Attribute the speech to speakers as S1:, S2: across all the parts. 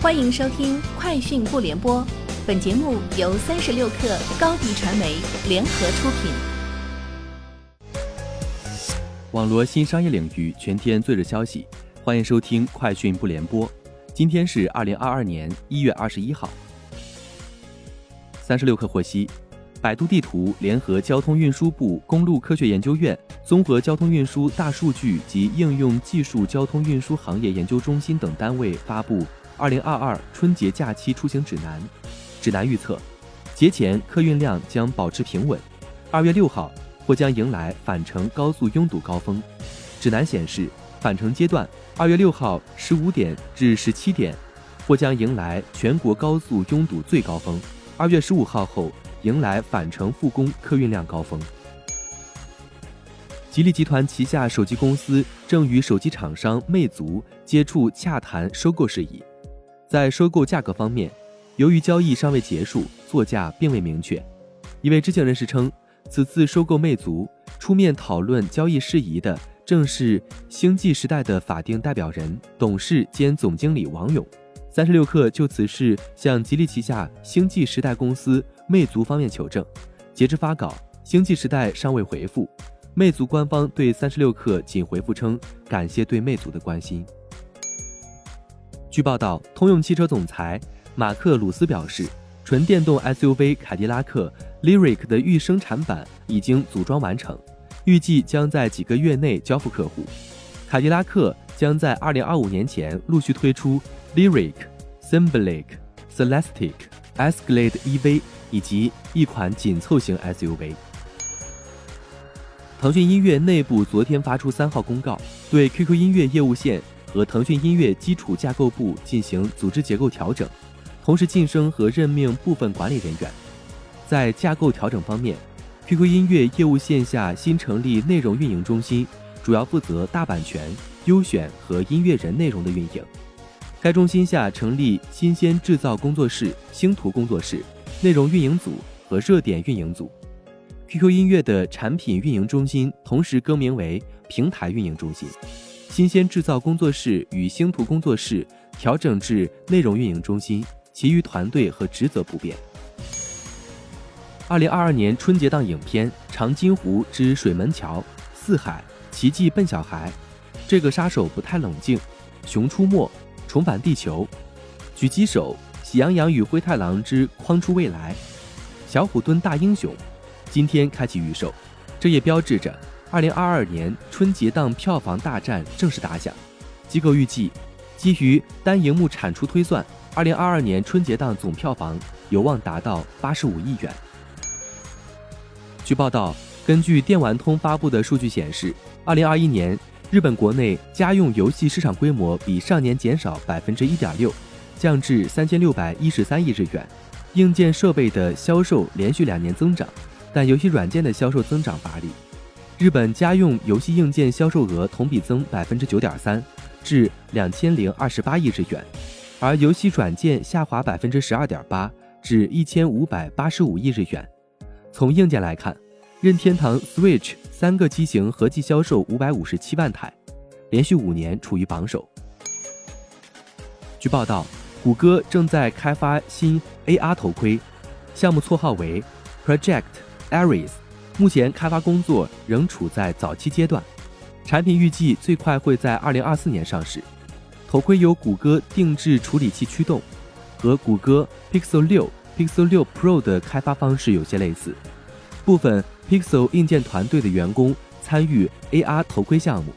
S1: 欢迎收听《快讯不联播》，本节目由三十六克高低传媒联合出品。
S2: 网络新商业领域全天最热消息，欢迎收听《快讯不联播》。今天是二零二二年一月二十一号。三十六克获悉，百度地图联合交通运输部公路科学研究院、综合交通运输大数据及应用技术交通运输行业研究中心等单位发布。二零二二春节假期出行指南，指南预测，节前客运量将保持平稳，二月六号或将迎来返程高速拥堵高峰。指南显示，返程阶段，二月六号十五点至十七点，或将迎来全国高速拥堵最高峰；二月十五号后，迎来返程复工客运量高峰。吉利集团旗下手机公司正与手机厂商魅族接触洽谈收购事宜。在收购价格方面，由于交易尚未结束，作价并未明确。一位知情人士称，此次收购魅族出面讨论交易事宜的正是星际时代的法定代表人、董事兼总经理王勇。三十六氪就此事向吉利旗下星际时代公司魅族方面求证，截至发稿，星际时代尚未回复。魅族官方对三十六氪仅回复称感谢对魅族的关心。据报道，通用汽车总裁马克·鲁斯表示，纯电动 SUV 凯迪拉克 Lyric 的预生产版已经组装完成，预计将在几个月内交付客户。凯迪拉克将在2025年前陆续推出 Lyric、Symbolic、Celestic、Escalade EV 以及一款紧凑型 SUV。腾讯音乐内部昨天发出三号公告，对 QQ 音乐业务线。和腾讯音乐基础架构部进行组织结构调整，同时晋升和任命部分管理人员。在架构调整方面，QQ 音乐业务线下新成立内容运营中心，主要负责大版权、优选和音乐人内容的运营。该中心下成立新鲜制造工作室、星图工作室、内容运营组和热点运营组。QQ 音乐的产品运营中心同时更名为平台运营中心。新鲜制造工作室与星图工作室调整至内容运营中心，其余团队和职责不变。二零二二年春节档影片《长津湖之水门桥》《四海奇迹笨小孩》，这个杀手不太冷静，《熊出没》重返地球，《狙击手》喜羊羊与灰太狼之框出未来，《小虎墩大英雄》今天开启预售，这也标志着。二零二二年春节档票房大战正式打响，机构预计，基于单荧幕产出推算，二零二二年春节档总票房有望达到八十五亿元。据报道，根据电玩通发布的数据显示，二零二一年日本国内家用游戏市场规模比上年减少百分之一点六，降至三千六百一十三亿日元。硬件设备的销售连续两年增长，但游戏软件的销售增长乏力。日本家用游戏硬件销售额同比增百分之九点三，至两千零二十八亿日元，而游戏软件下滑百分之十二点八，至一千五百八十五亿日元。从硬件来看，任天堂 Switch 三个机型合计销售五百五十七万台，连续五年处于榜首。据报道，谷歌正在开发新 AR 头盔，项目绰号为 Project Ares。目前开发工作仍处在早期阶段，产品预计最快会在二零二四年上市。头盔由谷歌定制处理器驱动，和谷歌 Pixel 六、Pixel 六 Pro 的开发方式有些类似。部分 Pixel 硬件团队的员工参与 AR 头盔项目，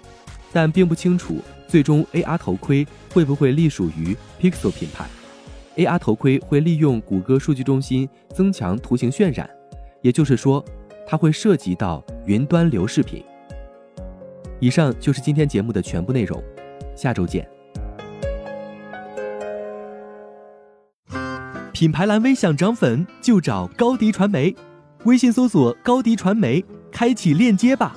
S2: 但并不清楚最终 AR 头盔会不会隶属于 Pixel 品牌。AR 头盔会利用谷歌数据中心增强图形渲染，也就是说。它会涉及到云端流视频。以上就是今天节目的全部内容，下周见。
S3: 品牌蓝 V 想涨粉就找高迪传媒，微信搜索高迪传媒，开启链接吧。